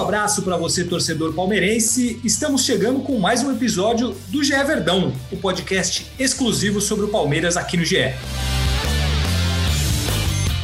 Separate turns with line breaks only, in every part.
Abraço para você, torcedor palmeirense. Estamos chegando com mais um episódio do GE Verdão, o podcast exclusivo sobre o Palmeiras aqui no GE.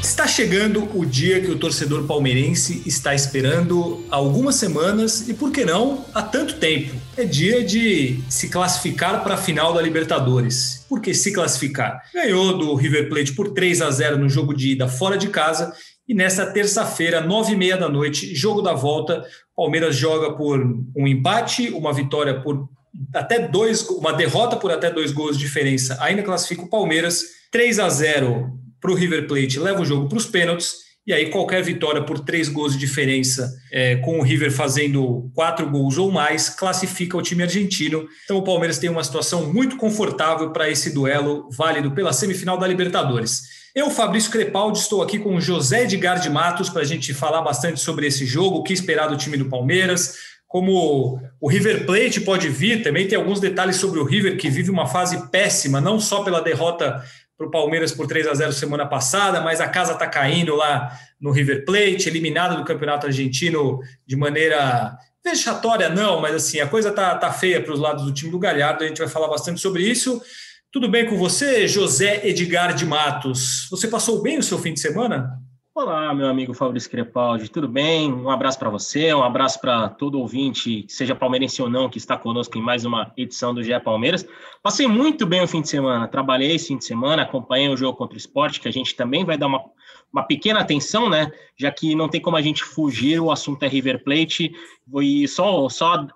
Está chegando o dia que o torcedor palmeirense está esperando há algumas semanas e, por que não, há tanto tempo. É dia de se classificar para a final da Libertadores. Por que se classificar? Ganhou do River Plate por 3 a 0 no jogo de ida fora de casa e nesta terça-feira, nove e meia da noite, jogo da volta, Palmeiras joga por um empate, uma vitória por até dois, uma derrota por até dois gols de diferença, ainda classifica o Palmeiras, 3 a 0 para o River Plate, leva o jogo para os pênaltis, e aí qualquer vitória por três gols de diferença, é, com o River fazendo quatro gols ou mais, classifica o time argentino. Então o Palmeiras tem uma situação muito confortável para esse duelo válido pela semifinal da Libertadores. Eu, Fabrício Crepaldi, estou aqui com José Edgar de Matos para a gente falar bastante sobre esse jogo, o que esperar do time do Palmeiras, como o River Plate pode vir, também tem alguns detalhes sobre o River, que vive uma fase péssima, não só pela derrota para o Palmeiras por 3 a 0 semana passada, mas a casa está caindo lá no River Plate, eliminado do Campeonato Argentino de maneira vexatória, não, mas assim, a coisa tá, tá feia para os lados do time do Galhardo, a gente vai falar bastante sobre isso. Tudo bem com você, José Edgar de Matos? Você passou bem o seu fim de semana?
Olá, meu amigo Fabrício Crepaldi, tudo bem? Um abraço para você, um abraço para todo ouvinte, seja palmeirense ou não, que está conosco em mais uma edição do GE Palmeiras. Passei muito bem o fim de semana, trabalhei esse fim de semana, acompanhei o jogo contra o esporte, que a gente também vai dar uma, uma pequena atenção, né? Já que não tem como a gente fugir, o assunto é River Plate. E só, só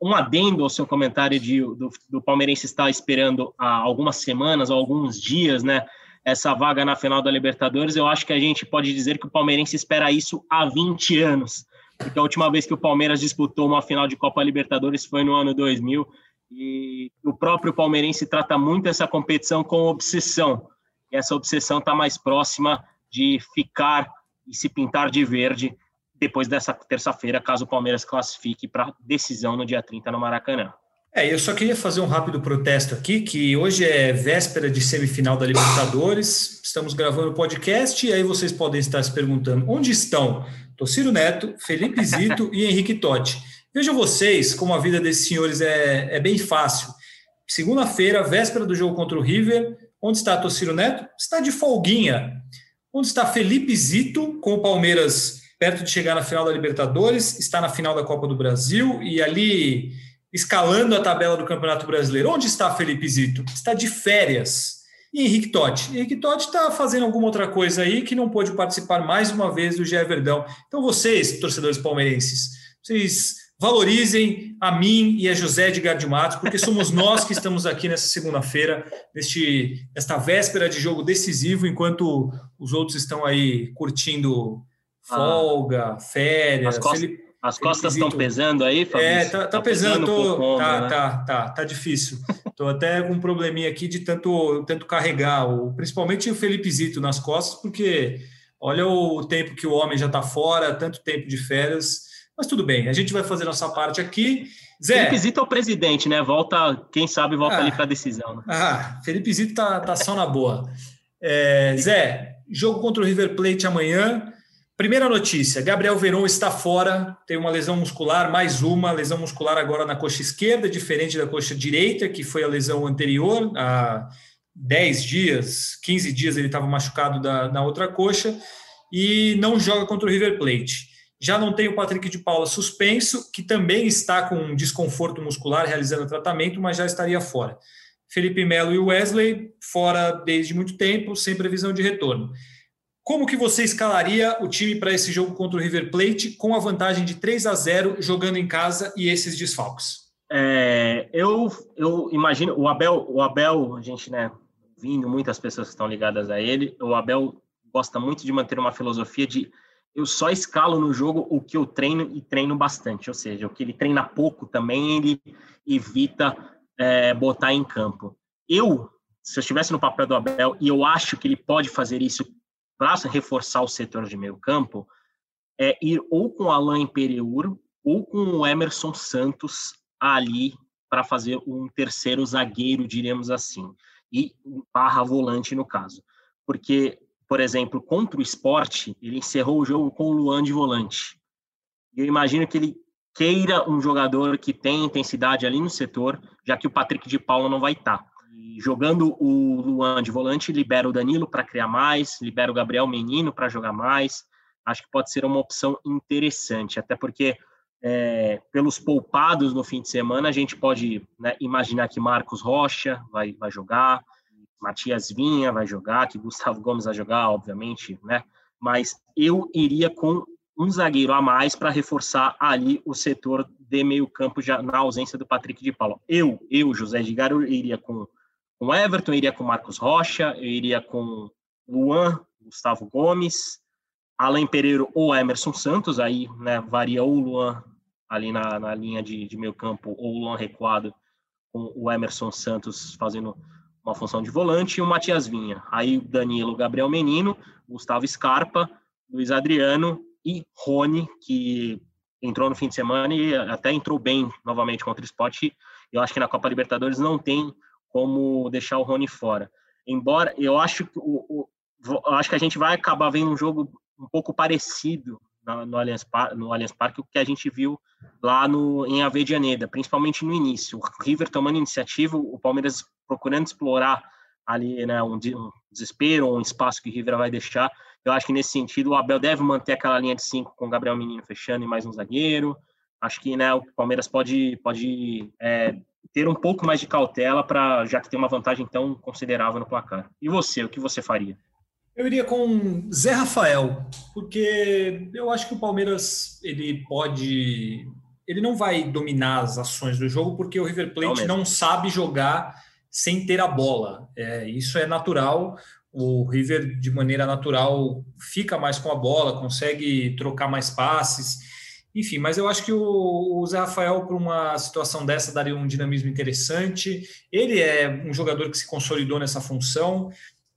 um adendo ao seu comentário de do, do palmeirense estar esperando há algumas semanas ou alguns dias, né? Essa vaga na final da Libertadores, eu acho que a gente pode dizer que o palmeirense espera isso há 20 anos. Porque a última vez que o Palmeiras disputou uma final de Copa Libertadores foi no ano 2000 e o próprio palmeirense trata muito essa competição com obsessão. E essa obsessão está mais próxima de ficar e se pintar de verde depois dessa terça-feira, caso o Palmeiras classifique para decisão no dia 30 no Maracanã.
É, eu só queria fazer um rápido protesto aqui, que hoje é véspera de semifinal da Libertadores, estamos gravando o podcast, e aí vocês podem estar se perguntando, onde estão Tociro Neto, Felipe Zito e Henrique Totti? Vejam vocês como a vida desses senhores é, é bem fácil. Segunda-feira, véspera do jogo contra o River, onde está Tociro Neto? Está de folguinha. Onde está Felipe Zito, com o Palmeiras perto de chegar na final da Libertadores, está na final da Copa do Brasil e ali escalando a tabela do Campeonato Brasileiro. Onde está Felipe Zito? Está de férias. E Henrique Totti? Henrique Totti está fazendo alguma outra coisa aí que não pôde participar mais uma vez do GE Verdão. Então vocês, torcedores palmeirenses, vocês valorizem a mim e a José de Matos, porque somos nós que estamos aqui nessa segunda-feira, nesta véspera de jogo decisivo, enquanto os outros estão aí curtindo folga, férias.
As costas, ele, as costas estão pesando aí, Fabrício?
É, tá, tá, tá pesando, pesando tô, tá, né? tá, tá, tá difícil. Tô até com um probleminha aqui de tanto, tanto carregar, o, principalmente o Felipe Zito nas costas, porque olha o tempo que o homem já está fora, tanto tempo de férias. Mas tudo bem, a gente vai fazer nossa parte aqui.
Zé. Felipe Zito é o presidente, né? Volta, quem sabe, volta ah, ali para a decisão. Né?
Ah, Felipe Zito tá, tá só na boa. É, Zé, jogo contra o River Plate amanhã. Primeira notícia: Gabriel Veron está fora, tem uma lesão muscular, mais uma lesão muscular agora na coxa esquerda, diferente da coxa direita, que foi a lesão anterior. Há 10 dias, 15 dias ele estava machucado da, na outra coxa e não joga contra o River Plate. Já não tem o Patrick de Paula suspenso, que também está com desconforto muscular realizando tratamento, mas já estaria fora. Felipe Melo e Wesley fora desde muito tempo, sem previsão de retorno. Como que você escalaria o time para esse jogo contra o River Plate com a vantagem de 3 a 0 jogando em casa e esses desfalques?
É, eu, eu imagino o Abel, o Abel, a gente né, ouvindo, muitas pessoas que estão ligadas a ele, o Abel gosta muito de manter uma filosofia de eu só escalo no jogo o que eu treino e treino bastante, ou seja, o que ele treina pouco também ele evita é, botar em campo. Eu, se eu estivesse no papel do Abel e eu acho que ele pode fazer isso para reforçar o setor de meio campo, é ir ou com Alain Imperiur ou com o Emerson Santos ali para fazer um terceiro zagueiro, diríamos assim, e barra volante no caso. Porque, por exemplo, contra o esporte, ele encerrou o jogo com o Luan de volante. Eu imagino que ele queira um jogador que tem intensidade ali no setor, já que o Patrick de Paula não vai estar. Tá. Jogando o Luan de volante, libera o Danilo para criar mais, libera o Gabriel Menino para jogar mais. Acho que pode ser uma opção interessante, até porque é, pelos poupados no fim de semana, a gente pode né, imaginar que Marcos Rocha vai, vai jogar, Matias Vinha vai jogar, que Gustavo Gomes vai jogar, obviamente, né? Mas eu iria com um zagueiro a mais para reforçar ali o setor de meio campo já na ausência do Patrick de Paula. Eu, eu, José Edgar, eu iria com com Everton, eu iria com Marcos Rocha, eu iria com Luan, Gustavo Gomes, Alain Pereira ou Emerson Santos, aí né, varia ou o Luan ali na, na linha de, de meio campo ou o Luan recuado com o Emerson Santos fazendo uma função de volante e o Matias Vinha. Aí Danilo, Gabriel Menino, Gustavo Scarpa, Luiz Adriano e Rony, que entrou no fim de semana e até entrou bem novamente contra o Sport. Eu acho que na Copa Libertadores não tem como deixar o Rony fora. Embora eu acho que o, o acho que a gente vai acabar vendo um jogo um pouco parecido no, no, Allianz, no Allianz Parque o que a gente viu lá no, em Avedianeda, principalmente no início. O River tomando iniciativa, o Palmeiras procurando explorar ali né, um, um desespero, um espaço que o River vai deixar. Eu acho que nesse sentido o Abel deve manter aquela linha de cinco com o Gabriel Menino fechando e mais um zagueiro. Acho que né, o Palmeiras pode, pode é, ter um pouco mais de cautela para já que tem uma vantagem tão considerável no placar. E você, o que você faria?
Eu iria com Zé Rafael, porque eu acho que o Palmeiras ele pode, ele não vai dominar as ações do jogo porque o River Plate não, não sabe jogar sem ter a bola. É, isso é natural. O River de maneira natural fica mais com a bola, consegue trocar mais passes. Enfim, mas eu acho que o, o Zé Rafael, para uma situação dessa, daria um dinamismo interessante. Ele é um jogador que se consolidou nessa função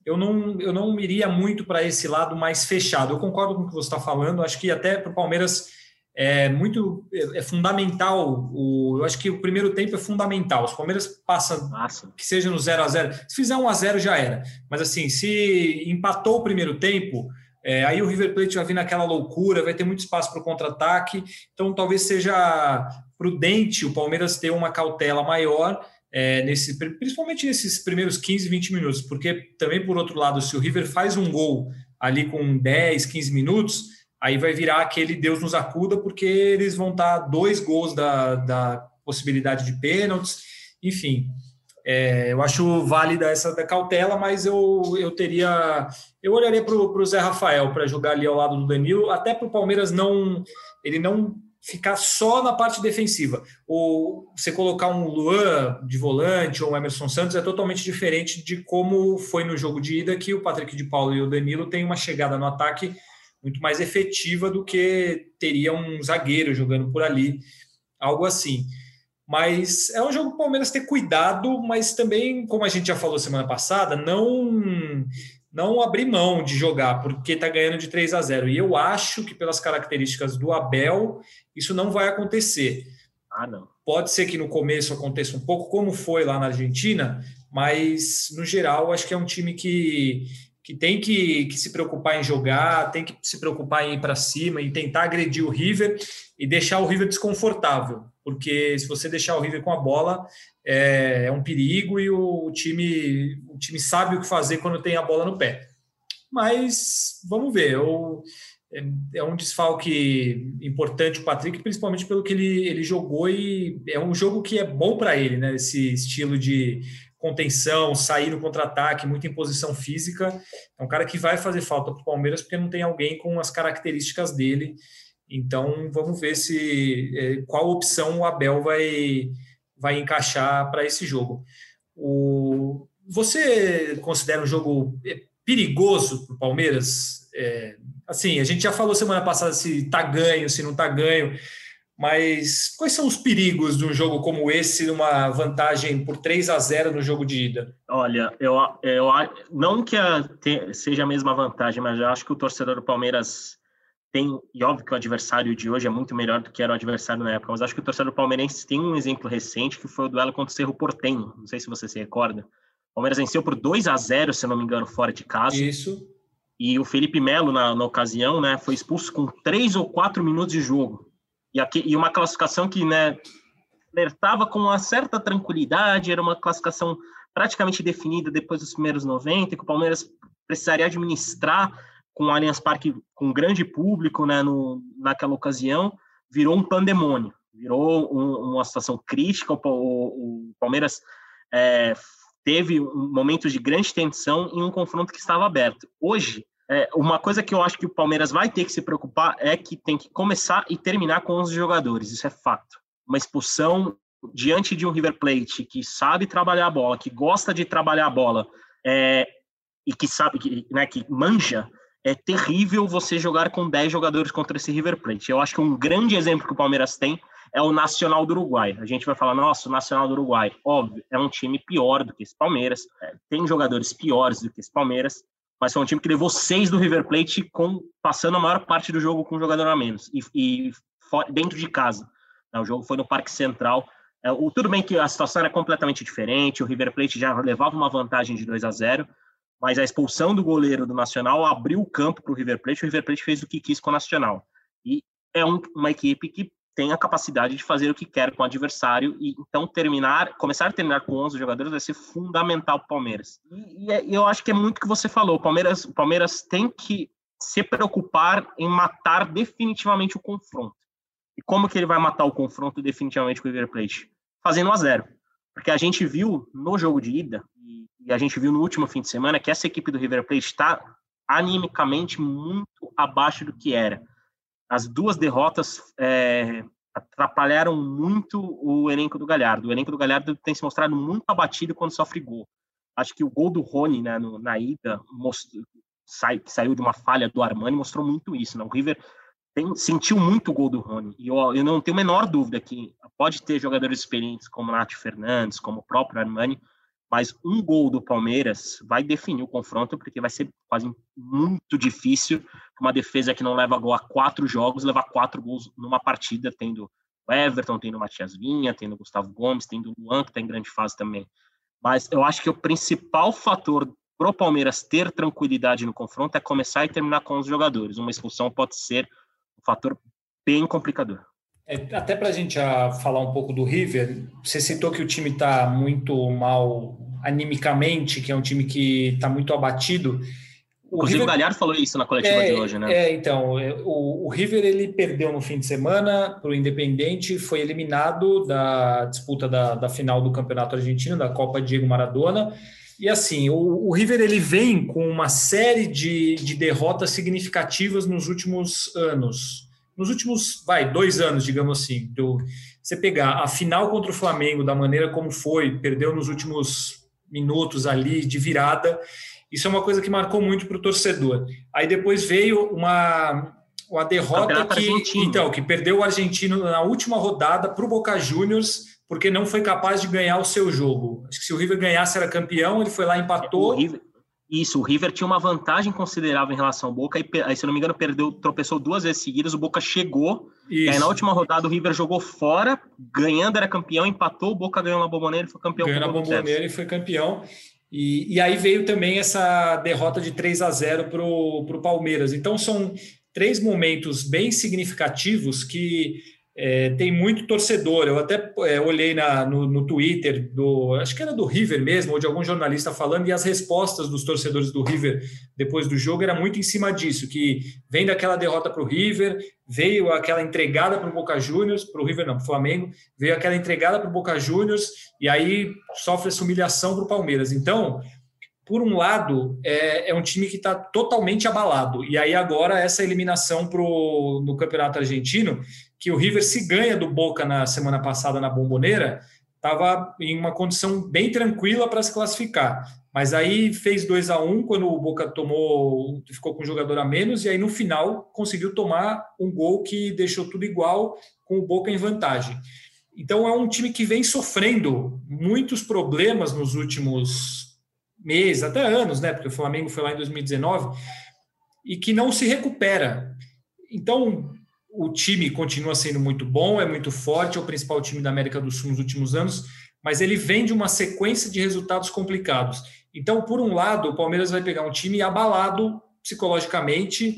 eu não, eu não iria muito para esse lado mais fechado. Eu concordo com o que você está falando, acho que até para o Palmeiras é muito é, é, fundamental. O, eu acho que o primeiro tempo é fundamental. Os Palmeiras passam que seja no 0 a 0 Se fizer 1 a 0 já era. Mas assim, se empatou o primeiro tempo, é, aí o River Plate vai vir naquela loucura, vai ter muito espaço para o contra-ataque. Então talvez seja prudente o Palmeiras ter uma cautela maior é, nesse, principalmente nesses primeiros 15, 20 minutos, porque também, por outro lado, se o River faz um gol ali com 10, 15 minutos, aí vai virar aquele Deus nos acuda, porque eles vão estar dois gols da, da possibilidade de pênaltis, enfim. É, eu acho válida essa da cautela, mas eu, eu teria. Eu olharia para o Zé Rafael para jogar ali ao lado do Danilo, até para o Palmeiras não. Ele não ficar só na parte defensiva. Ou você colocar um Luan de volante ou um Emerson Santos é totalmente diferente de como foi no jogo de ida, que o Patrick de Paulo e o Danilo têm uma chegada no ataque muito mais efetiva do que teria um zagueiro jogando por ali, algo assim. Mas é um jogo para o Palmeiras ter cuidado, mas também, como a gente já falou semana passada, não não abrir mão de jogar, porque está ganhando de 3 a 0. E eu acho que, pelas características do Abel, isso não vai acontecer.
Ah, não.
Pode ser que no começo aconteça um pouco como foi lá na Argentina, mas no geral acho que é um time que, que tem que, que se preocupar em jogar, tem que se preocupar em ir para cima e tentar agredir o River e deixar o River desconfortável, porque se você deixar o River com a bola, é, é um perigo e o, time, o time sabe o que fazer quando tem a bola no pé. Mas vamos ver. Eu, é, é um desfalque importante o Patrick, principalmente pelo que ele, ele jogou e é um jogo que é bom para ele, né? Esse estilo de contenção, sair no contra-ataque, muita imposição física. É um cara que vai fazer falta para o Palmeiras porque não tem alguém com as características dele. Então vamos ver se é, qual opção o Abel vai vai encaixar para esse jogo. O, você considera um jogo perigoso para o Palmeiras? É, assim, a gente já falou semana passada se está ganho, se não está ganho, mas quais são os perigos de um jogo como esse, numa vantagem por 3 a 0 no jogo de ida?
Olha, eu, eu não que a, seja a mesma vantagem, mas eu acho que o torcedor do Palmeiras tem, e óbvio que o adversário de hoje é muito melhor do que era o adversário na época, mas acho que o torcedor palmeirense tem um exemplo recente que foi o duelo contra o Cerro Portenho. Não sei se você se recorda. O Palmeiras venceu por 2 a 0 se não me engano, fora de casa.
Isso.
E o Felipe Melo, na, na ocasião, né, foi expulso com três ou quatro minutos de jogo. E, aqui, e uma classificação que né, flertava com uma certa tranquilidade, era uma classificação praticamente definida depois dos primeiros 90, que o Palmeiras precisaria administrar com o Allianz Parque com grande público né, no, naquela ocasião, virou um pandemônio, virou um, uma situação crítica. O, o, o Palmeiras é, teve momentos de grande tensão em um confronto que estava aberto. Hoje, é, uma coisa que eu acho que o Palmeiras vai ter que se preocupar é que tem que começar e terminar com os jogadores, isso é fato. Uma expulsão diante de um River Plate que sabe trabalhar a bola, que gosta de trabalhar a bola é, e que sabe, que, né, que manja é terrível você jogar com 10 jogadores contra esse River Plate. Eu acho que um grande exemplo que o Palmeiras tem é o Nacional do Uruguai. A gente vai falar, nossa, o Nacional do Uruguai, óbvio, é um time pior do que esse Palmeiras, é, tem jogadores piores do que esse Palmeiras, mas foi um time que levou seis do River Plate, com, passando a maior parte do jogo com um jogador a menos, e, e dentro de casa. Né? O jogo foi no Parque Central. É, o, tudo bem que a situação era completamente diferente, o River Plate já levava uma vantagem de 2 a 0 mas a expulsão do goleiro do Nacional abriu o campo para o River Plate, o River Plate fez o que quis com o Nacional. E é um, uma equipe que tem a capacidade de fazer o que quer com o adversário e então terminar, começar a terminar com 11 jogadores vai ser fundamental para o Palmeiras. E, é, e, eu acho que é muito o que você falou, o Palmeiras, Palmeiras tem que se preocupar em matar definitivamente o confronto. E como que ele vai matar o confronto definitivamente com o River Plate? Fazendo 1 a 0. Porque a gente viu no jogo de ida e a gente viu no último fim de semana que essa equipe do River Plate está animicamente muito abaixo do que era. As duas derrotas é, atrapalharam muito o elenco do Galhardo. O elenco do Galhardo tem se mostrado muito abatido quando sofre gol. Acho que o gol do Rony né, no, na ida, sai, que saiu de uma falha do Armani, mostrou muito isso. Né? O River tem, sentiu muito o gol do Rony. E eu, eu não tenho a menor dúvida que pode ter jogadores experientes como Nath Fernandes, como o próprio Armani, mas um gol do Palmeiras vai definir o confronto, porque vai ser quase muito difícil uma defesa que não leva gol a quatro jogos levar quatro gols numa partida, tendo o Everton, tendo o Matias Vinha, tendo o Gustavo Gomes, tendo o Luan, que está em grande fase também. Mas eu acho que o principal fator para o Palmeiras ter tranquilidade no confronto é começar e terminar com os jogadores. Uma expulsão pode ser um fator bem complicador.
É, até para a gente já falar um pouco do River, você citou que o time está muito mal animicamente, que é um time que está muito abatido.
O Inclusive River... o Galhardo falou isso na coletiva
é,
de hoje, né?
É, então, o, o River ele perdeu no fim de semana para o Independente, foi eliminado da disputa da, da final do Campeonato Argentino, da Copa Diego Maradona. E assim, o, o River ele vem com uma série de, de derrotas significativas nos últimos anos nos últimos, vai, dois anos, digamos assim, do, você pegar a final contra o Flamengo da maneira como foi, perdeu nos últimos minutos ali de virada, isso é uma coisa que marcou muito para o torcedor. Aí depois veio uma, uma derrota que, então, que perdeu o argentino na última rodada para o Boca Juniors, porque não foi capaz de ganhar o seu jogo. Acho que se o River ganhasse era campeão, ele foi lá empatou.
River, isso, o River tinha uma vantagem considerável em relação ao Boca, e aí, se não me engano, perdeu, tropeçou duas vezes seguidas, o Boca chegou, Isso. e aí na última rodada o River jogou fora, ganhando era campeão, empatou, o Boca ganhou na bomboneira e foi campeão.
Ganhou na bomboneira e foi campeão. E, e aí veio também essa derrota de 3 a 0 para o Palmeiras. Então são três momentos bem significativos que é, tem muito torcedor. Eu até é, olhei na, no, no, Twitter do, acho que era do River mesmo, ou de algum jornalista falando, e as respostas dos torcedores do River depois do jogo era muito em cima disso, que vem daquela derrota para o River, veio aquela entregada para o Boca Juniors, para o River não, para o Flamengo, veio aquela entregada para o Boca Juniors, e aí sofre essa humilhação para o Palmeiras. Então, por um lado, é, é um time que está totalmente abalado. E aí agora essa eliminação pro, no Campeonato Argentino, que o River se ganha do Boca na semana passada na Bomboneira, estava em uma condição bem tranquila para se classificar. Mas aí fez 2 a 1 um, quando o Boca tomou, ficou com um jogador a menos, e aí no final conseguiu tomar um gol que deixou tudo igual, com o Boca em vantagem. Então é um time que vem sofrendo muitos problemas nos últimos meses, até anos, né? Porque o Flamengo foi lá em 2019 e que não se recupera. Então, o time continua sendo muito bom, é muito forte, é o principal time da América do Sul nos últimos anos, mas ele vem de uma sequência de resultados complicados. Então, por um lado, o Palmeiras vai pegar um time abalado psicologicamente,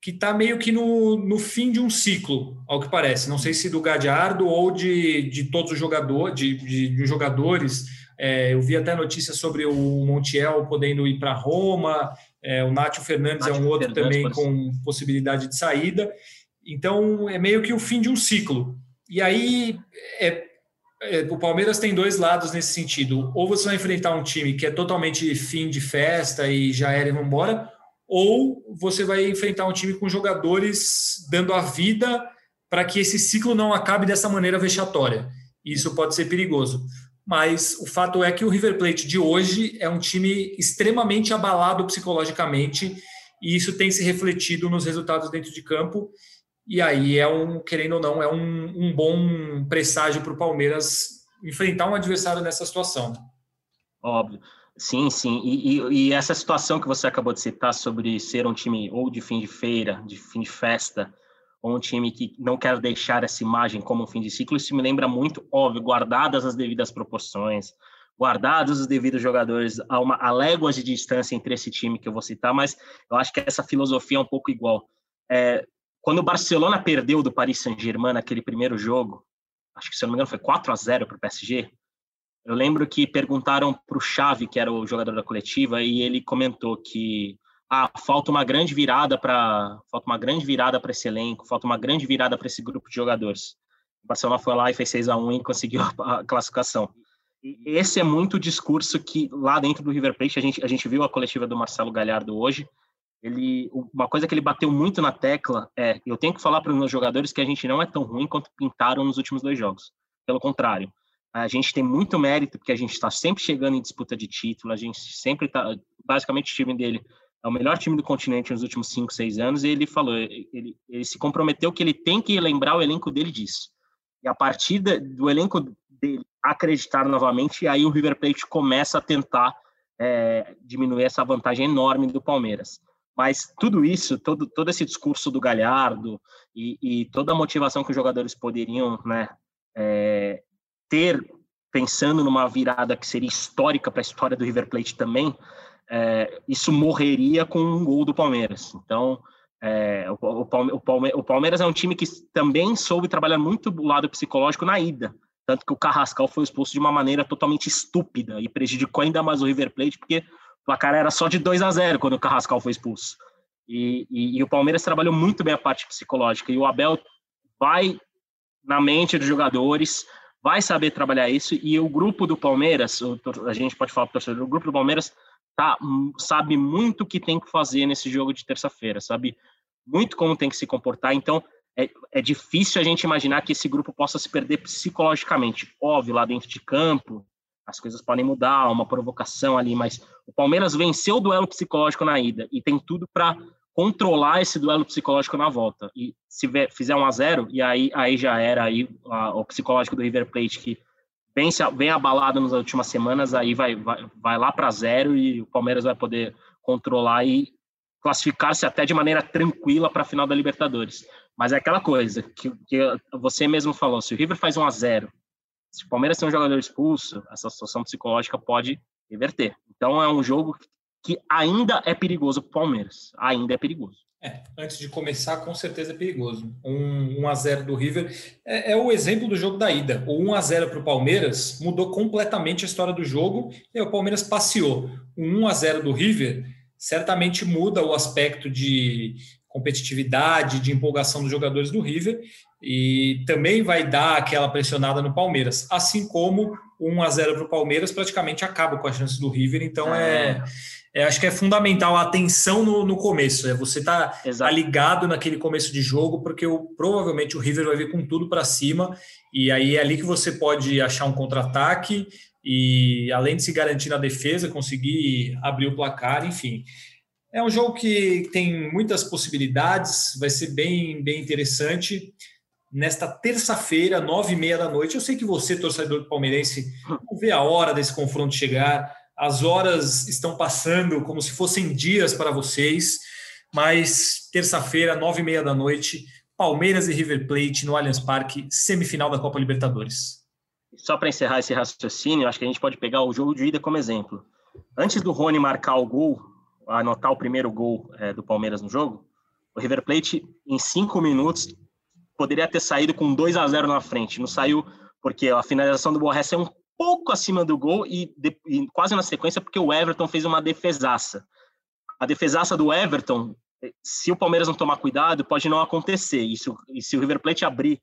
que está meio que no, no fim de um ciclo, ao que parece. Não sei se do Gadiardo ou de, de todos os jogadores, de, de, de jogadores. É, eu vi até notícias sobre o Montiel podendo ir para Roma, é, o Nátio Fernandes Nátio é um outro Fernandes, também com possibilidade de saída. Então, é meio que o fim de um ciclo. E aí, é, é, o Palmeiras tem dois lados nesse sentido. Ou você vai enfrentar um time que é totalmente fim de festa e já era e vamos embora, ou você vai enfrentar um time com jogadores dando a vida para que esse ciclo não acabe dessa maneira vexatória. Isso pode ser perigoso. Mas o fato é que o River Plate de hoje é um time extremamente abalado psicologicamente e isso tem se refletido nos resultados dentro de campo. E aí é um, querendo ou não, é um, um bom presságio para o Palmeiras enfrentar um adversário nessa situação.
Óbvio. Sim, sim. E, e, e, essa situação que você acabou de citar sobre ser um time ou de fim de feira, de fim de festa, ou um time que não quer deixar essa imagem como um fim de ciclo, isso me lembra muito, óbvio, guardadas as devidas proporções, guardados os devidos jogadores a, uma, a léguas de distância entre esse time que eu vou citar, mas eu acho que essa filosofia é um pouco igual. É, quando o Barcelona perdeu do Paris Saint-Germain naquele primeiro jogo, acho que se eu não me engano foi 4 a 0 para o PSG. Eu lembro que perguntaram para o Xavi, que era o jogador da coletiva, e ele comentou que ah, falta uma grande virada para falta uma grande virada para esse elenco, falta uma grande virada para esse grupo de jogadores. O Barcelona foi lá e fez 6 a 1 e conseguiu a classificação. Esse é muito o discurso que lá dentro do River Plate a gente a gente viu a coletiva do Marcelo Galhardo hoje ele uma coisa que ele bateu muito na tecla é eu tenho que falar para os meus jogadores que a gente não é tão ruim quanto pintaram nos últimos dois jogos. Pelo contrário, a gente tem muito mérito porque a gente está sempre chegando em disputa de título, a gente sempre está basicamente o time dele é o melhor time do continente nos últimos cinco, seis anos e ele falou, ele, ele se comprometeu que ele tem que lembrar o elenco dele disso. E a partir do elenco dele acreditar novamente, aí o River Plate começa a tentar é, diminuir essa vantagem enorme do Palmeiras. Mas tudo isso, todo, todo esse discurso do Galhardo e, e toda a motivação que os jogadores poderiam né, é, ter, pensando numa virada que seria histórica para a história do River Plate também, é, isso morreria com um gol do Palmeiras. Então, é, o, o, o, Palmeiras é um time que também soube trabalhar muito do lado psicológico na ida. Tanto que o Carrascal foi expulso de uma maneira totalmente estúpida e prejudicou ainda mais o River Plate, porque placar era só de 2 a 0 quando o Carrascal foi expulso. E, e, e, o Palmeiras trabalhou muito bem a parte psicológica. E o Abel vai na mente dos jogadores, vai saber trabalhar isso. E o grupo do Palmeiras, a gente pode falar para o torcedor, o grupo do Palmeiras tá, sabe muito o que tem que fazer nesse jogo de terça-feira, sabe muito como tem que se comportar. Então, é, é difícil a gente imaginar que esse grupo possa se perder psicologicamente. Óbvio, lá dentro de campo, as coisas podem mudar, uma provocação ali, mas o Palmeiras venceu o duelo psicológico na ida e tem tudo para controlar esse duelo psicológico na volta. E se fizer um a 0 e aí, aí já era aí a, o psicológico do River Plate que vem, vem abalado nas últimas semanas, aí vai, vai, vai lá para zero e o Palmeiras vai poder controlar e classificar-se até de maneira tranquila para a final da Libertadores. Mas é aquela coisa que, que você mesmo falou, se o River faz um a 0 se o Palmeiras tem um jogador expulso, essa situação psicológica pode reverter. Então é um jogo que ainda é perigoso para o Palmeiras. Ainda é perigoso.
É, antes de começar, com certeza é perigoso. Um 1 a 0 do River é, é o exemplo do jogo da ida. O 1 a 0 para o Palmeiras mudou completamente a história do jogo e o Palmeiras passeou. O 1 a 0 do River certamente muda o aspecto de competitividade, de empolgação dos jogadores do River e também vai dar aquela pressionada no Palmeiras, assim como 1 a 0 para o Palmeiras praticamente acaba com a chance do River, então é, é, acho que é fundamental a atenção no, no começo. É você tá, tá, ligado naquele começo de jogo, porque o, provavelmente o River vai vir com tudo para cima, e aí é ali que você pode achar um contra-ataque e, além de se garantir na defesa, conseguir abrir o placar, enfim. É um jogo que tem muitas possibilidades, vai ser bem, bem interessante. Nesta terça-feira, nove e meia da noite, eu sei que você, torcedor palmeirense, não vê a hora desse confronto chegar as horas estão passando como se fossem dias para vocês, mas terça-feira, nove e meia da noite, Palmeiras e River Plate no Allianz Parque, semifinal da Copa Libertadores.
Só para encerrar esse raciocínio, acho que a gente pode pegar o jogo de ida como exemplo. Antes do Rony marcar o gol, anotar o primeiro gol é, do Palmeiras no jogo, o River Plate, em cinco minutos, poderia ter saído com 2 a 0 na frente. Não saiu porque a finalização do Borges é um pouco acima do gol e, de, e, quase na sequência porque o Everton fez uma defesaça. A defesaça do Everton, se o Palmeiras não tomar cuidado, pode não acontecer. E se, e se o River Plate abrir,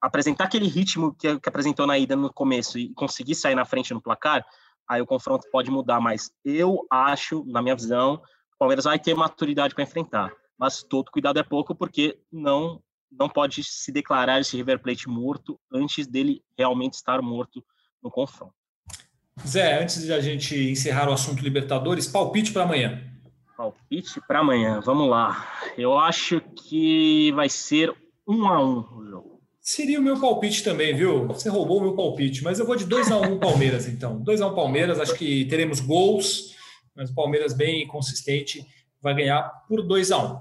apresentar aquele ritmo que, que apresentou na ida no começo e conseguir sair na frente no placar, aí o confronto pode mudar. Mas eu acho, na minha visão, o Palmeiras vai ter maturidade para enfrentar. Mas todo cuidado é pouco, porque não não pode se declarar esse River Plate morto antes dele realmente estar morto no confronto.
Zé, antes de a gente encerrar o assunto Libertadores, palpite para amanhã.
Palpite para amanhã, vamos lá. Eu acho que vai ser um a um o jogo.
Seria o meu palpite também, viu? Você roubou o meu palpite, mas eu vou de 2 a 1 um Palmeiras, então. 2 a 1 um Palmeiras, acho que teremos gols, mas o Palmeiras bem consistente vai ganhar por 2 a 1 um.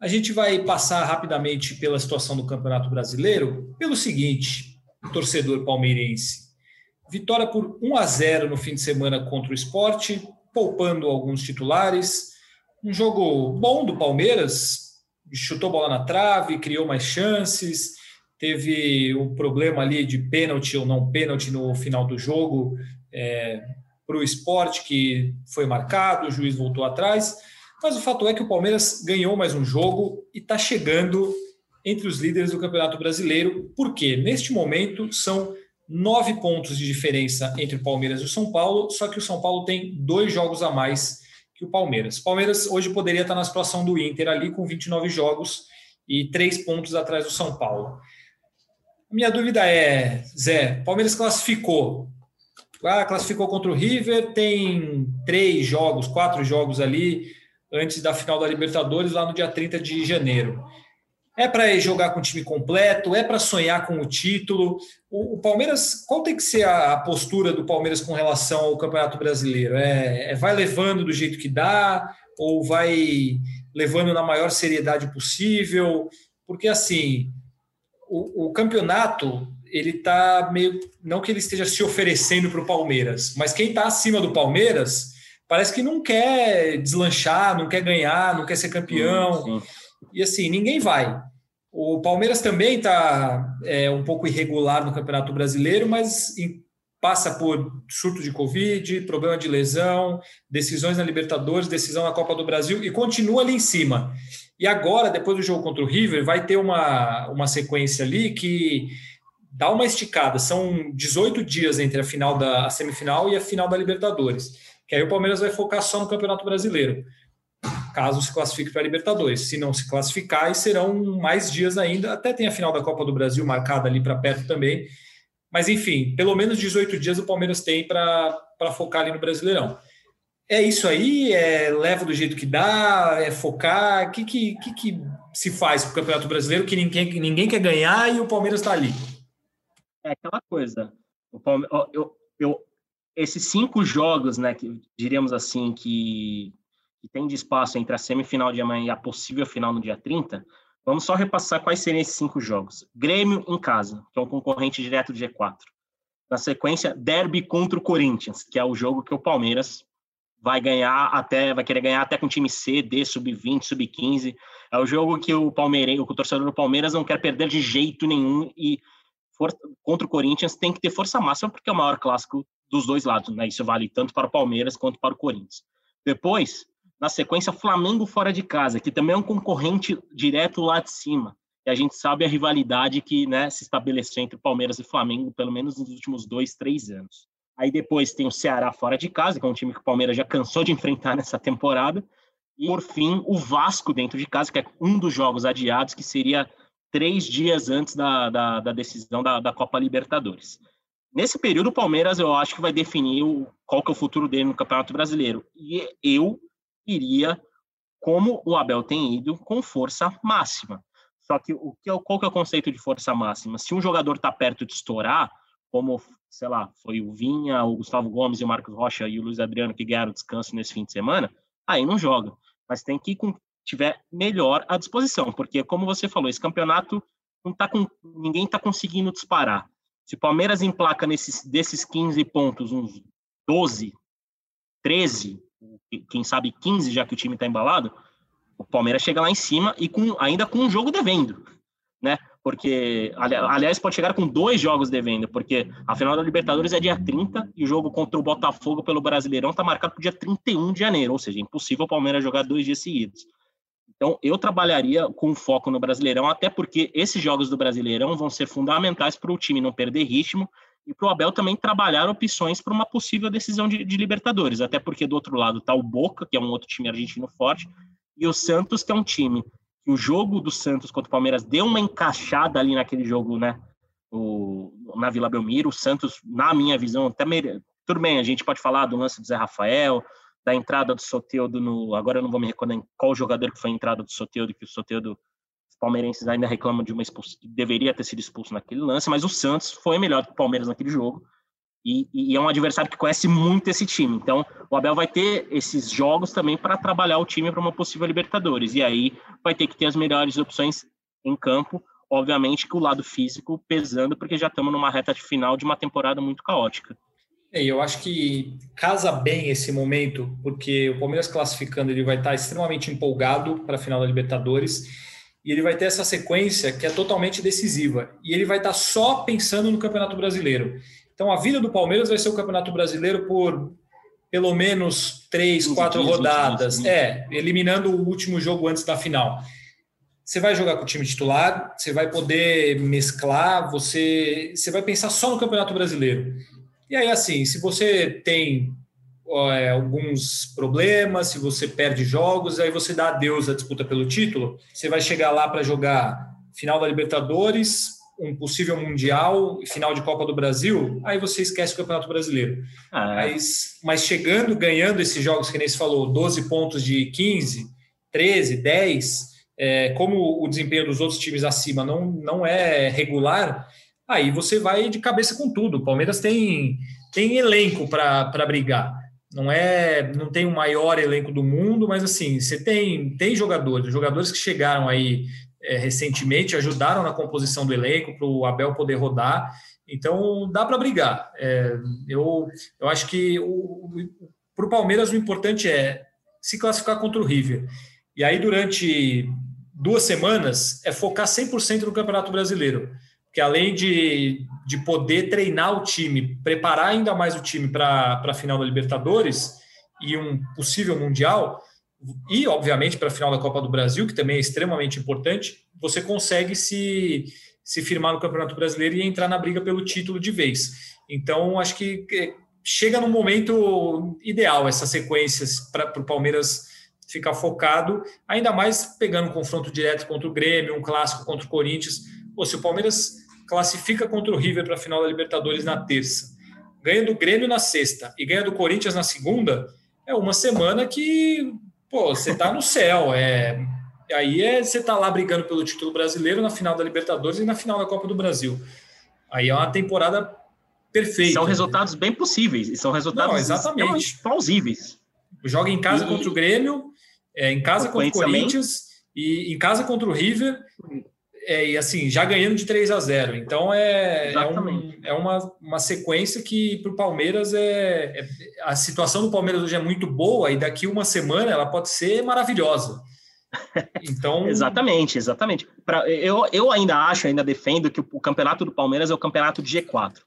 A gente vai passar rapidamente pela situação do Campeonato Brasileiro pelo seguinte, torcedor palmeirense. Vitória por 1 a 0 no fim de semana contra o esporte, poupando alguns titulares. Um jogo bom do Palmeiras, chutou bola na trave, criou mais chances, teve um problema ali de pênalti ou não pênalti no final do jogo é, para o esporte, que foi marcado, o juiz voltou atrás. Mas o fato é que o Palmeiras ganhou mais um jogo e está chegando entre os líderes do Campeonato Brasileiro, porque neste momento são nove pontos de diferença entre o Palmeiras e o São Paulo, só que o São Paulo tem dois jogos a mais que o Palmeiras. O Palmeiras hoje poderia estar na situação do Inter ali com 29 jogos e três pontos atrás do São Paulo. Minha dúvida é, Zé, Palmeiras classificou. Ah, classificou contra o River, tem três jogos, quatro jogos ali antes da final da Libertadores, lá no dia 30 de janeiro. É para jogar com o time completo? É para sonhar com o título? O, o, Palmeiras, qual tem que ser a, a, postura do Palmeiras com relação ao Campeonato Brasileiro? É, é, vai levando do jeito que dá ou vai levando na maior seriedade possível? Porque assim, o, o campeonato ele está meio não que ele esteja se oferecendo para o Palmeiras, mas quem está acima do Palmeiras parece que não quer deslanchar, não quer ganhar, não quer ser campeão. Sim, sim. E assim, ninguém vai. O Palmeiras também está é, um pouco irregular no Campeonato Brasileiro, mas em, passa por surto de Covid, problema de lesão, decisões na Libertadores, decisão na Copa do Brasil e continua ali em cima. E agora, depois do jogo contra o River, vai ter uma, uma sequência ali que dá uma esticada. São 18 dias entre a final da a semifinal e a final da Libertadores. Que aí o Palmeiras vai focar só no Campeonato Brasileiro caso se classifique para a Libertadores. Se não se classificar, serão mais dias ainda, até tem a final da Copa do Brasil marcada ali para perto também. Mas, enfim, pelo menos 18 dias o Palmeiras tem para focar ali no Brasileirão. É isso aí? É, leva do jeito que dá? É focar? O que, que, que, que se faz para o Campeonato Brasileiro que ninguém, ninguém quer ganhar e o Palmeiras está ali?
É aquela coisa. O Palmeiras, eu, eu, esses cinco jogos, né, que diríamos assim, que que tem de espaço entre a semifinal de amanhã e a possível final no dia 30, vamos só repassar quais seriam esses cinco jogos. Grêmio em casa, que é um concorrente direto do G4. Na sequência, derby contra o Corinthians, que é o jogo que o Palmeiras vai ganhar até, vai querer ganhar até com time C, D, sub-20, sub-15. É o jogo que o Palmeirense, o torcedor do Palmeiras não quer perder de jeito nenhum e for, contra o Corinthians tem que ter força máxima porque é o maior clássico dos dois lados, né? Isso vale tanto para o Palmeiras quanto para o Corinthians. Depois, na sequência, Flamengo fora de casa, que também é um concorrente direto lá de cima. E a gente sabe a rivalidade que né, se estabeleceu entre Palmeiras e Flamengo, pelo menos nos últimos dois, três anos. Aí depois tem o Ceará fora de casa, que é um time que o Palmeiras já cansou de enfrentar nessa temporada. E, por fim, o Vasco dentro de casa, que é um dos jogos adiados, que seria três dias antes da, da, da decisão da, da, Copa Libertadores. Nesse período, o Palmeiras eu acho que vai definir o, qual que é o futuro dele no Campeonato Brasileiro. E eu iria, como o Abel tem ido, com força máxima. Só que o que é, qual que é o conceito de força máxima? Se um jogador está perto de estourar, como, sei lá, foi o Vinha, o Gustavo Gomes e o Marcos Rocha e o Luiz Adriano que ganharam descanso nesse fim de semana, aí não joga. Mas tem que ir com tiver melhor à disposição, porque como você falou, esse campeonato não tá com ninguém está conseguindo disparar. Se o Palmeiras emplaca nesses desses 15 pontos uns 12, 13, quem sabe 15 já que o time está embalado, o Palmeiras chega lá em cima e com, ainda com um jogo devendo? Porque, aliás, pode chegar com dois jogos devendo, porque a final da Libertadores é dia 30 e o jogo contra o Botafogo pelo Brasileirão está marcado para o dia 31 de janeiro, ou seja, é impossível o Palmeiras jogar dois dias seguidos. Então, eu trabalharia com foco no Brasileirão, até porque esses jogos do Brasileirão vão ser fundamentais para o time não perder ritmo e para o Abel também trabalhar opções para uma possível decisão de, de Libertadores, até porque do outro lado está o Boca, que é um outro time argentino forte, e o Santos, que é um time o jogo do Santos contra o Palmeiras deu uma encaixada ali naquele jogo, né? O, na Vila Belmiro. O Santos, na minha visão, até mere... tudo bem, a gente pode falar do lance do Zé Rafael, da entrada do Soteudo no. Agora eu não vou me recordar em qual jogador que foi a entrada do Soteudo, que o Soteudo. Os palmeirenses ainda reclamam de uma expulsão, deveria ter sido expulso naquele lance, mas o Santos foi melhor que o Palmeiras naquele jogo. E, e, é um adversário que conhece muito esse time. Então, o Abel vai ter esses jogos também para trabalhar o time para uma possível Libertadores. E aí vai ter que ter as melhores opções em campo. Obviamente que o lado físico pesando, porque já estamos numa reta de final de uma temporada muito caótica.
É, eu acho que casa bem esse momento, porque o Palmeiras classificando ele vai estar extremamente empolgado para a final da Libertadores e ele vai ter essa sequência que é totalmente decisiva. E ele vai estar só pensando no Campeonato Brasileiro. Então, a vida do Palmeiras vai ser o Campeonato Brasileiro por pelo menos três, quatro rodadas. É, eliminando o último jogo antes da final. Você vai jogar com o time titular, você vai poder mesclar, você, você vai pensar só no Campeonato Brasileiro. E aí, assim, se você tem é, alguns problemas, se você perde jogos, aí você dá adeus à disputa pelo título, você vai chegar lá para jogar final da Libertadores, um possível Mundial e final de Copa do Brasil, aí você esquece o Campeonato Brasileiro. Ah, é. mas, mas chegando, ganhando esses jogos que nem se falou, 12 pontos de 15, 13, 10, é, como o desempenho dos outros times acima não, não é regular, aí você vai de cabeça com tudo. O Palmeiras tem, tem elenco para brigar. Não é, não tem o maior elenco do mundo, mas assim, você tem, tem jogadores, jogadores que chegaram aí é, recentemente, ajudaram na composição do elenco para o Abel poder rodar. Então dá para brigar. É, eu, eu acho que para o Palmeiras o importante é se classificar contra o River. E aí, durante duas semanas, é focar 100% no Campeonato Brasileiro. Porque além de, de poder treinar o time, preparar ainda mais o time para a final da Libertadores e um possível Mundial, e, obviamente, para a final da Copa do Brasil, que também é extremamente importante, você consegue se, se firmar no Campeonato Brasileiro e entrar na briga pelo título de vez. Então, acho que chega no momento ideal essas sequências para o Palmeiras ficar focado, ainda mais pegando um confronto direto contra o Grêmio, um clássico contra o Corinthians. Ou se o Palmeiras classifica contra o River para a final da Libertadores na terça, ganha do Grêmio na sexta e ganha do Corinthians na segunda, é uma semana que pô, você tá no céu. É, aí é, você tá lá brigando pelo título brasileiro na final da Libertadores e na final da Copa do Brasil. Aí é uma temporada perfeita.
São resultados bem possíveis e são resultados Não, exatamente. plausíveis.
Joga em casa e... contra o Grêmio, é, em casa contra o Corinthians e em casa contra o River é, e assim, já ganhando de 3 a 0. Então é, é, um, é, uma, uma sequência que para o Palmeiras é, é, A situação do Palmeiras hoje é muito boa e daqui uma semana ela pode ser maravilhosa.
Então. exatamente, exatamente. Pra, eu, eu ainda acho, ainda defendo que o, o, campeonato do Palmeiras é o campeonato de G4.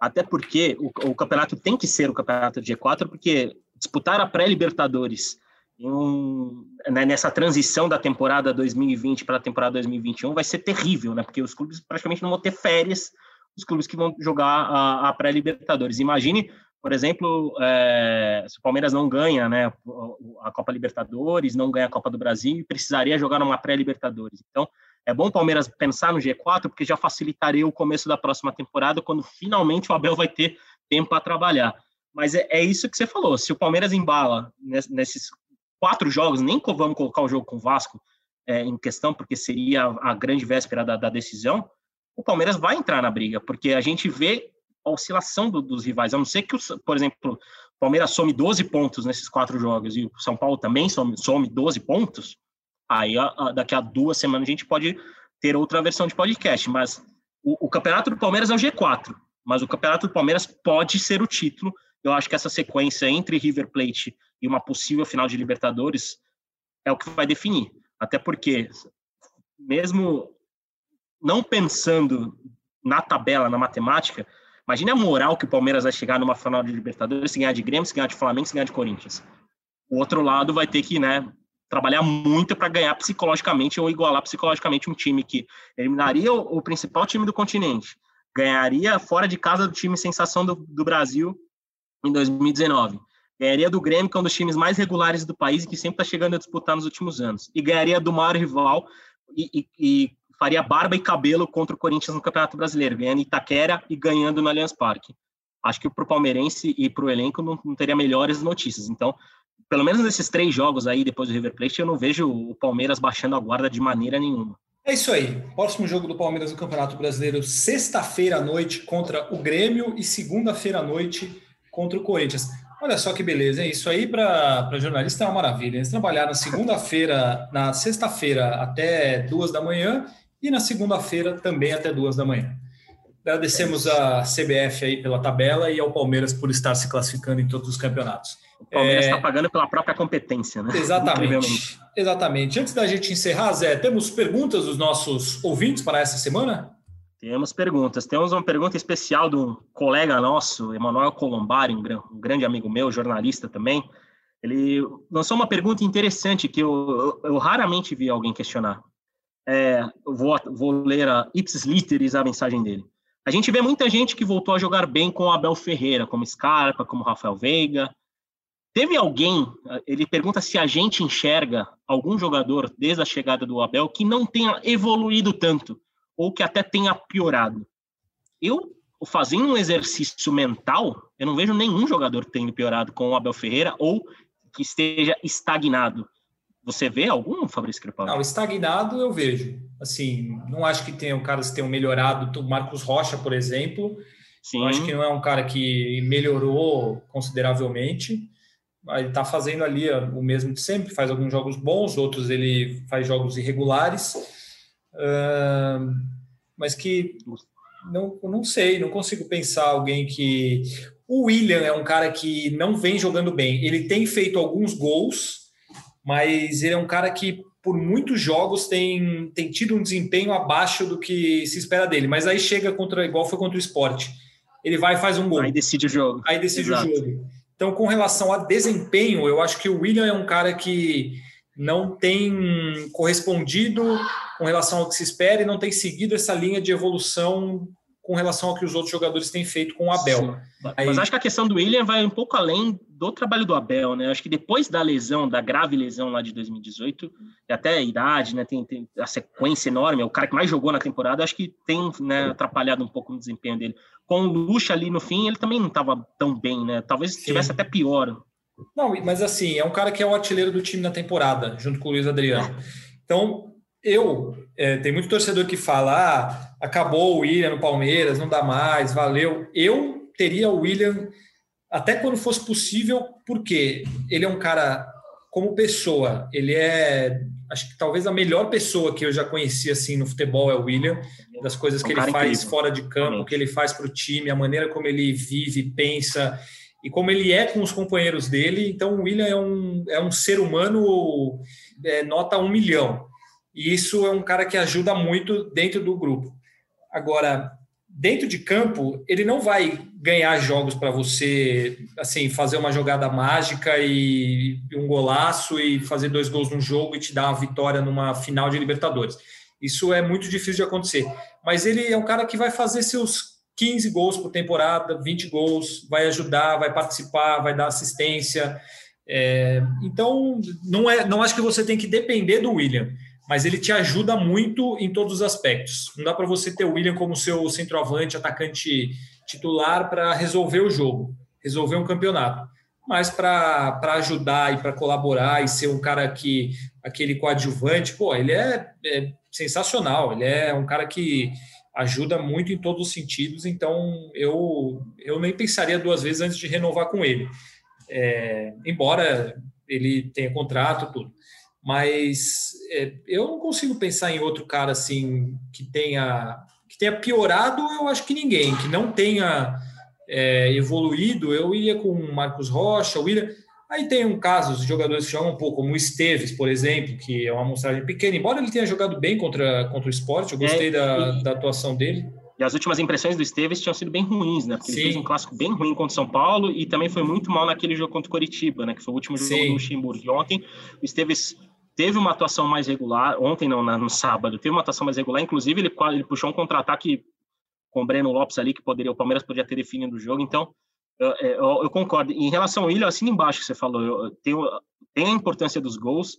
Até porque o, o campeonato tem que ser o campeonato de G4, porque disputar a pré-Libertadores um, né, nessa transição da temporada 2020 para a temporada 2021 vai ser terrível, né? Porque os clubes praticamente não vão ter férias, os clubes que vão jogar a, a pré-Libertadores. Imagine Por exemplo, é, se o Palmeiras não ganha né, a Copa Libertadores, não ganha a Copa do Brasil, precisaria jogar numa pré-Libertadores. Então, é bom o Palmeiras pensar no G4, porque já facilitaria o começo da próxima temporada, quando finalmente o Abel vai ter tempo para trabalhar. Mas é, é, isso que você falou. Se o Palmeiras embala nesses quatro jogos, nem vamos colocar o jogo com o Vasco é, em questão, porque seria a grande véspera da, da decisão, o Palmeiras vai entrar na briga, porque a gente vê a oscilação do, dos rivais. A não ser que, por exemplo, o Palmeiras some 12 pontos nesses quatro jogos e o São Paulo também some, some 12 pontos, aí a, a, daqui a duas semanas a gente pode ter outra versão de podcast. Mas o, o campeonato do Palmeiras é o G4, mas o campeonato do Palmeiras pode ser o título. Eu acho que essa sequência entre River Plate e uma possível final de Libertadores é o que vai definir. Até porque, mesmo não pensando na tabela, na matemática, Imagine a moral que o Palmeiras vai chegar numa final de Libertadores se ganhar de Grêmio, se ganhar de Flamengo, se ganhar de Corinthians. O outro lado vai ter que, né, trabalhar muito para ganhar psicologicamente ou igualar psicologicamente um time que eliminaria o, principal time do continente, ganharia fora de casa do time sensação do, do Brasil em 2019, ganharia do Grêmio, que é um dos times mais regulares do país e que sempre está chegando a disputar nos últimos anos, e ganharia do maior rival e, e, e faria barba e cabelo contra o Corinthians no Campeonato Brasileiro, ganhando Itaquera e ganhando no Allianz Parque. Acho que para o palmeirense e para o elenco não, não, teria melhores notícias. Então, pelo menos nesses três jogos aí, depois do River Plate, eu não vejo o Palmeiras baixando a guarda de maneira nenhuma.
É isso aí. Próximo jogo do Palmeiras no Campeonato Brasileiro, sexta-feira à noite contra o Grêmio e segunda-feira à noite contra o Corinthians. Olha só que beleza, hein? Isso aí para jornalista é uma maravilha. Eles trabalharam na segunda-feira, na sexta-feira até duas da manhã e na segunda-feira também até duas da manhã. Agradecemos a CBF aí pela tabela e ao Palmeiras por estar se classificando em todos os campeonatos.
O Palmeiras está é... pagando pela própria competência, né?
Exatamente. Exatamente. Antes da gente encerrar, Zé, temos perguntas dos nossos ouvintes para essa semana?
Temos perguntas. Temos uma pergunta especial de um colega nosso, Emanuel Colombari, um grande amigo meu, jornalista também. Ele lançou uma pergunta interessante que eu, eu, eu raramente vi alguém questionar é, vou, vou ler a Ipsis Literis a mensagem dele. A gente vê muita gente que voltou a jogar bem com o Abel Ferreira, como Scarpa, como Rafael Veiga. Teve alguém, ele pergunta se a gente enxerga algum jogador desde a chegada do Abel que não tenha evoluído tanto, ou que até tenha piorado. Eu, fazendo um exercício mental, eu não vejo nenhum jogador tendo piorado com o Abel Ferreira ou que esteja estagnado. Você vê algum, Fabrício Crepaldi?
Não, estagnado eu vejo. Assim, não acho que tenham caras que tenham melhorado. O Marcos Rocha, por exemplo, Sim. eu acho que não é um cara que melhorou consideravelmente. Ele está fazendo ali o mesmo de sempre, faz alguns jogos bons, outros ele faz jogos irregulares, uh, mas que não, não sei, não consigo pensar alguém que. O William é um cara que não vem jogando bem. Ele tem feito alguns gols, mas ele é um cara que por muitos jogos tem, tem tido um desempenho abaixo do que se espera dele, mas aí chega contra, igual foi contra o esporte, ele vai e faz um gol.
Aí decide o jogo.
Aí decide Exato. o jogo. Então, com relação a desempenho, eu acho que o William é um cara que não tem correspondido com relação ao que se espera e não tem seguido essa linha de evolução com relação ao que os outros jogadores têm feito com o Abel.
Aí... Mas acho que a questão do William vai um pouco além do trabalho do Abel, né? Acho que depois da lesão, da grave lesão lá de 2018, e até a idade, né? Tem, tem a sequência enorme, é o cara que mais jogou na temporada, acho que tem né, atrapalhado um pouco o desempenho dele. Com o Lucha ali no fim, ele também não estava tão bem, né? Talvez estivesse até pior.
Não, mas assim, é um cara que é o artilheiro do time na temporada, junto com o Luiz Adriano. Então, eu, é, tem muito torcedor que fala, ah, acabou o William no Palmeiras, não dá mais, valeu. Eu teria o William até quando fosse possível, porque ele é um cara, como pessoa, ele é, acho que talvez a melhor pessoa que eu já conheci assim no futebol é o William, das coisas que ele faz incrível. fora de campo, o que ele faz para o time, a maneira como ele vive, pensa e como ele é com os companheiros dele. Então, o William é um, é um ser humano é, nota um milhão. E isso é um cara que ajuda muito dentro do grupo. Agora, dentro de campo, ele não vai ganhar jogos para você, assim, fazer uma jogada mágica e um golaço e fazer dois gols no jogo e te dar uma vitória numa final de Libertadores. Isso é muito difícil de acontecer. Mas ele é um cara que vai fazer seus 15 gols por temporada, 20 gols, vai ajudar, vai participar, vai dar assistência. É, então, não, é, não acho que você tem que depender do William, mas ele te ajuda muito em todos os aspectos. Não dá para você ter o William como seu centroavante, atacante titular para resolver o jogo, resolver um campeonato. Mas para ajudar e para colaborar e ser um cara que, aquele coadjuvante, pô, ele é, é sensacional. Ele é um cara que ajuda muito em todos os sentidos, então eu, eu nem pensaria duas vezes antes de renovar com ele. É, embora ele tenha contrato, tudo. Mas é, eu não consigo pensar em outro cara assim que tenha que tenha piorado, eu acho que ninguém, que não tenha é, evoluído, eu iria com Marcos Rocha, o William. Aí tem um caso, os jogadores que jogam um pouco, como o Esteves, por exemplo, que é uma amostragem pequena, embora ele tenha jogado bem contra, contra o esporte, eu gostei é, da, e, da atuação dele.
E as últimas impressões do Esteves tinham sido bem ruins, né? Porque Sim. ele fez um clássico bem ruim contra o São Paulo e também foi muito mal naquele jogo contra o Coritiba, né? Que foi o último jogo Sim. do Luxemburgo. E ontem o Esteves teve uma atuação mais regular, ontem não, no sábado, teve uma atuação mais regular, inclusive ele, ele puxou um contra-ataque com o Breno Lopes ali, que poderia, o Palmeiras poderia ter definido o jogo, então eu, eu, eu, concordo. Em relação ao Willian, assim embaixo que você falou, eu, tem, tem a importância dos gols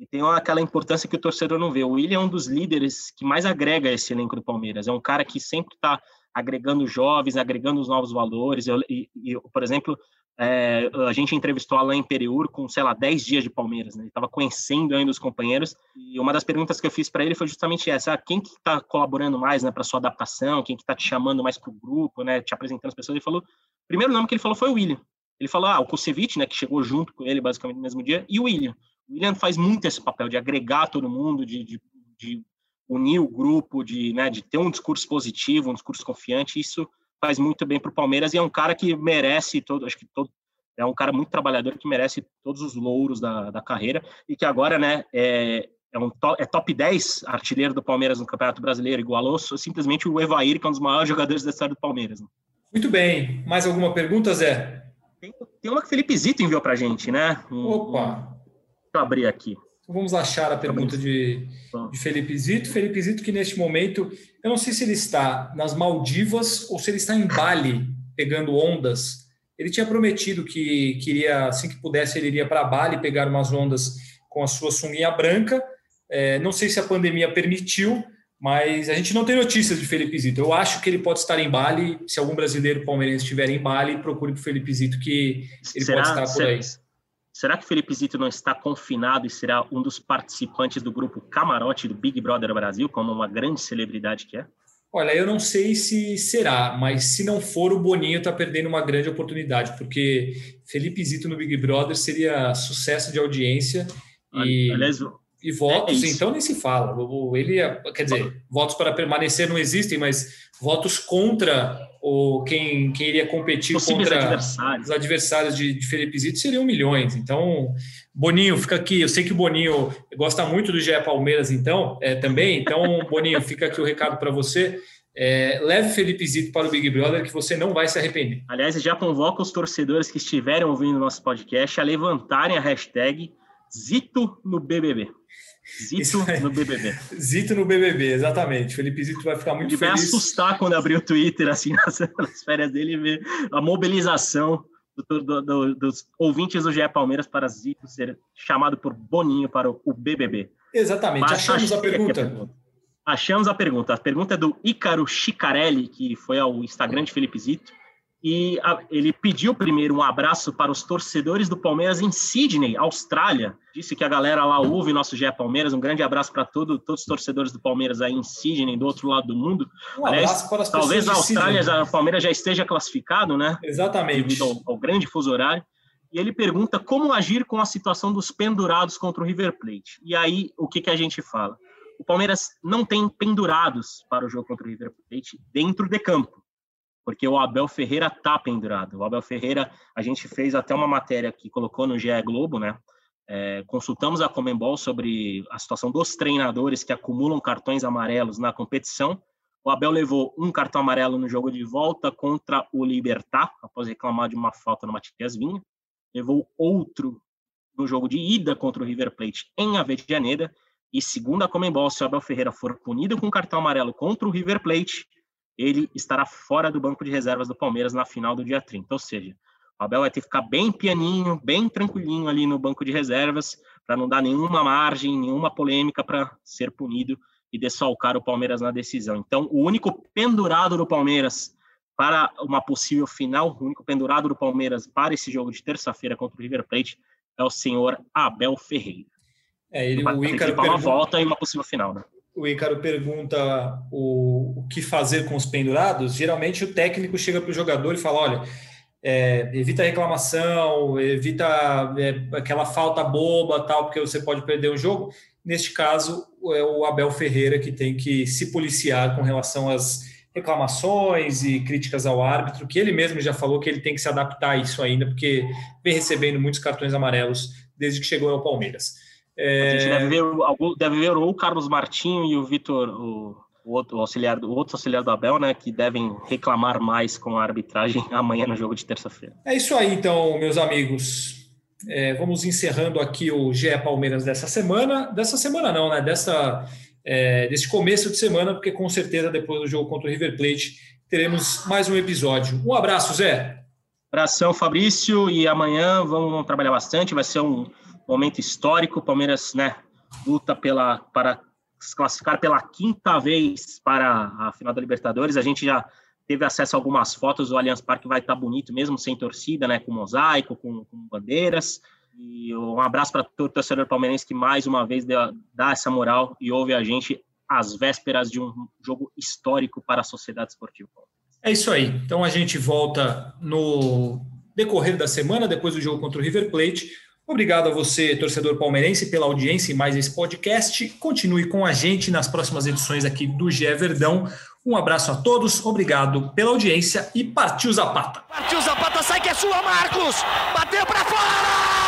e tem aquela importância que o torcedor não vê. O Willian é um dos líderes que mais agrega esse elenco do Palmeiras. É um cara que sempre está agregando jovens, agregando os novos valores. Eu, e, por exemplo, é, a gente entrevistou Alain Periur com, sei lá, 10 dias de Palmeiras, né? Ele estava conhecendo ainda os companheiros. E uma das perguntas que eu fiz para ele foi justamente essa: ah, quem que está colaborando mais, né, para sua adaptação? Quem que está te chamando mais para o grupo, né? Te apresentando as pessoas? Ele falou: primeiro nome que ele falou foi o William. Ele falou: ah, o Kusevich, né, que chegou junto com ele basicamente no mesmo dia, e o William. O William faz muito esse papel de agregar todo mundo, de, de, de unir o grupo, de, né, de ter um discurso positivo, um discurso confiante. Isso faz muito bem para o Palmeiras e é um cara que merece todo, acho que todo, é um cara muito trabalhador que merece todos os louros da, da carreira e que agora, né, é, é, um top, é top 10 artilheiro do Palmeiras no Campeonato Brasileiro, igualou simplesmente o Evair, que é um dos maiores jogadores da história do Palmeiras. Né?
Muito bem. Mais alguma pergunta, Zé?
Tem, tem uma que o Felipe Zito enviou para a gente, né?
Opa!
Deixa eu abrir aqui.
Então vamos achar a pergunta de, de Felipe Zito. Felipe Zito, que neste momento, eu não sei se ele está nas Maldivas ou se ele está em Bali, pegando ondas. Ele tinha prometido que queria, assim que pudesse, ele iria para Bali pegar umas ondas com a sua sunguinha branca. É, não sei se a pandemia permitiu, mas a gente não tem notícias de Felipe Zito. Eu acho que ele pode estar em Bali. Se algum brasileiro palmeirense estiver em Bali, procure para o Felipe Zito, que ele será, pode estar por aí.
Será que Felipe Zito não está confinado e será um dos participantes do grupo Camarote do Big Brother Brasil, como uma grande celebridade que é?
Olha, eu não sei se será, mas se não for, o Boninho está perdendo uma grande oportunidade, porque Felipe Zito no Big Brother seria sucesso de audiência. E... Aliás, e votos, é então nem se fala. Ele, quer dizer, votos para permanecer não existem, mas votos contra o quem, quem iria competir contra adversários. os adversários de, de Felipe Zito seriam milhões. Então, Boninho, fica aqui. Eu sei que o Boninho gosta muito do GE Palmeiras, então, é, também. Então, Boninho, fica aqui o recado para você. É, leve Felipe Zito para o Big Brother, que você não vai se arrepender.
Aliás, já convoca os torcedores que estiverem ouvindo nosso podcast a levantarem a hashtag Zito no BBB. Zito no BBB.
Zito no BBB, exatamente. Felipe Zito vai ficar muito Ele feliz.
Ele vai assustar quando abrir o Twitter, assim, nas, nas férias dele, e ver a mobilização do, do, do, dos ouvintes do GE Palmeiras para Zito ser chamado por Boninho para o, o BBB.
Exatamente. Mas Achamos a pergunta. a pergunta.
Achamos a pergunta. A pergunta é do Ícaro Chicarelli, que foi ao Instagram de Felipe Zito e a, ele pediu primeiro um abraço para os torcedores do Palmeiras em Sydney, Austrália. Disse que a galera lá ouve nosso GE Palmeiras. Um grande abraço para todo, todos os torcedores do Palmeiras aí em Sydney, do outro lado do mundo. Um Aliás, abraço para as talvez a Austrália, o Palmeiras já esteja classificado, né?
Exatamente.
Devido ao, ao grande fuso horário. E ele pergunta como agir com a situação dos pendurados contra o River Plate. E aí, o que, que a gente fala? O Palmeiras não tem pendurados para o jogo contra o River Plate dentro de campo porque o Abel Ferreira tá pendurado. O Abel Ferreira, a gente fez até uma matéria que colocou no GE Globo, né? É, consultamos a Comembol sobre a situação dos treinadores que acumulam cartões amarelos na competição. O Abel levou um cartão amarelo no jogo de volta contra o Libertar, após reclamar de uma falta no Matias Vinha. Levou outro no jogo de ida contra o River Plate em Avejaneda. E segundo a Comembol, se o Abel Ferreira for punido com cartão amarelo contra o River Plate, ele estará fora do banco de reservas do Palmeiras na final do dia 30. Ou seja, o Abel vai ter que ficar bem pianinho, bem tranquilinho ali no banco de reservas, para não dar nenhuma margem, nenhuma polêmica para ser punido e desfalcar o Palmeiras na decisão. Então, o único pendurado do Palmeiras para uma possível final, o único pendurado do Palmeiras para esse jogo de terça-feira contra o River Plate é o senhor Abel Ferreira.
É, ele, o Ícaro
uma volta e uma possível final, né?
O Ícaro pergunta o, o que fazer com os pendurados. Geralmente o técnico chega para o jogador e fala: olha, é, evita reclamação, evita é, aquela falta boba, tal, porque você pode perder o jogo. Neste caso, é o Abel Ferreira que tem que se policiar com relação às reclamações e críticas ao árbitro, que ele mesmo já falou que ele tem que se adaptar a isso ainda, porque vem recebendo muitos cartões amarelos desde que chegou ao Palmeiras.
É... A gente deve ver, deve ver ou o Carlos Martinho e o Vitor, o, o, outro auxiliar, o outro auxiliar do Abel, né, que devem reclamar mais com a arbitragem amanhã no jogo de terça-feira.
É isso aí, então, meus amigos. É, vamos encerrando aqui o GE Palmeiras dessa semana. Dessa semana não, né? Dessa, é, desse começo de semana, porque com certeza depois do jogo contra o River Plate teremos mais um episódio. Um abraço, Zé.
Abração, Fabrício, e amanhã vamos trabalhar bastante. Vai ser um momento histórico. O Palmeiras, né, luta pela para se classificar pela quinta vez para a final da Libertadores. A gente já teve acesso a algumas fotos. O Allianz Parque vai estar bonito mesmo, sem torcida, né? Com mosaico, com, com bandeiras. E um abraço para todo torcedor palmeirense que mais uma vez dá, dá essa moral e ouve a gente às vésperas de um jogo histórico para a sociedade esportiva.
É isso aí. Então a gente volta no decorrer da semana, depois do jogo contra o River Plate. Obrigado a você, torcedor palmeirense, pela audiência em mais esse podcast. Continue com a gente nas próximas edições aqui do GE Verdão. Um abraço a todos, obrigado pela audiência e partiu Zapata.
Partiu Zapata, sai que é sua, Marcos! Bateu para fora!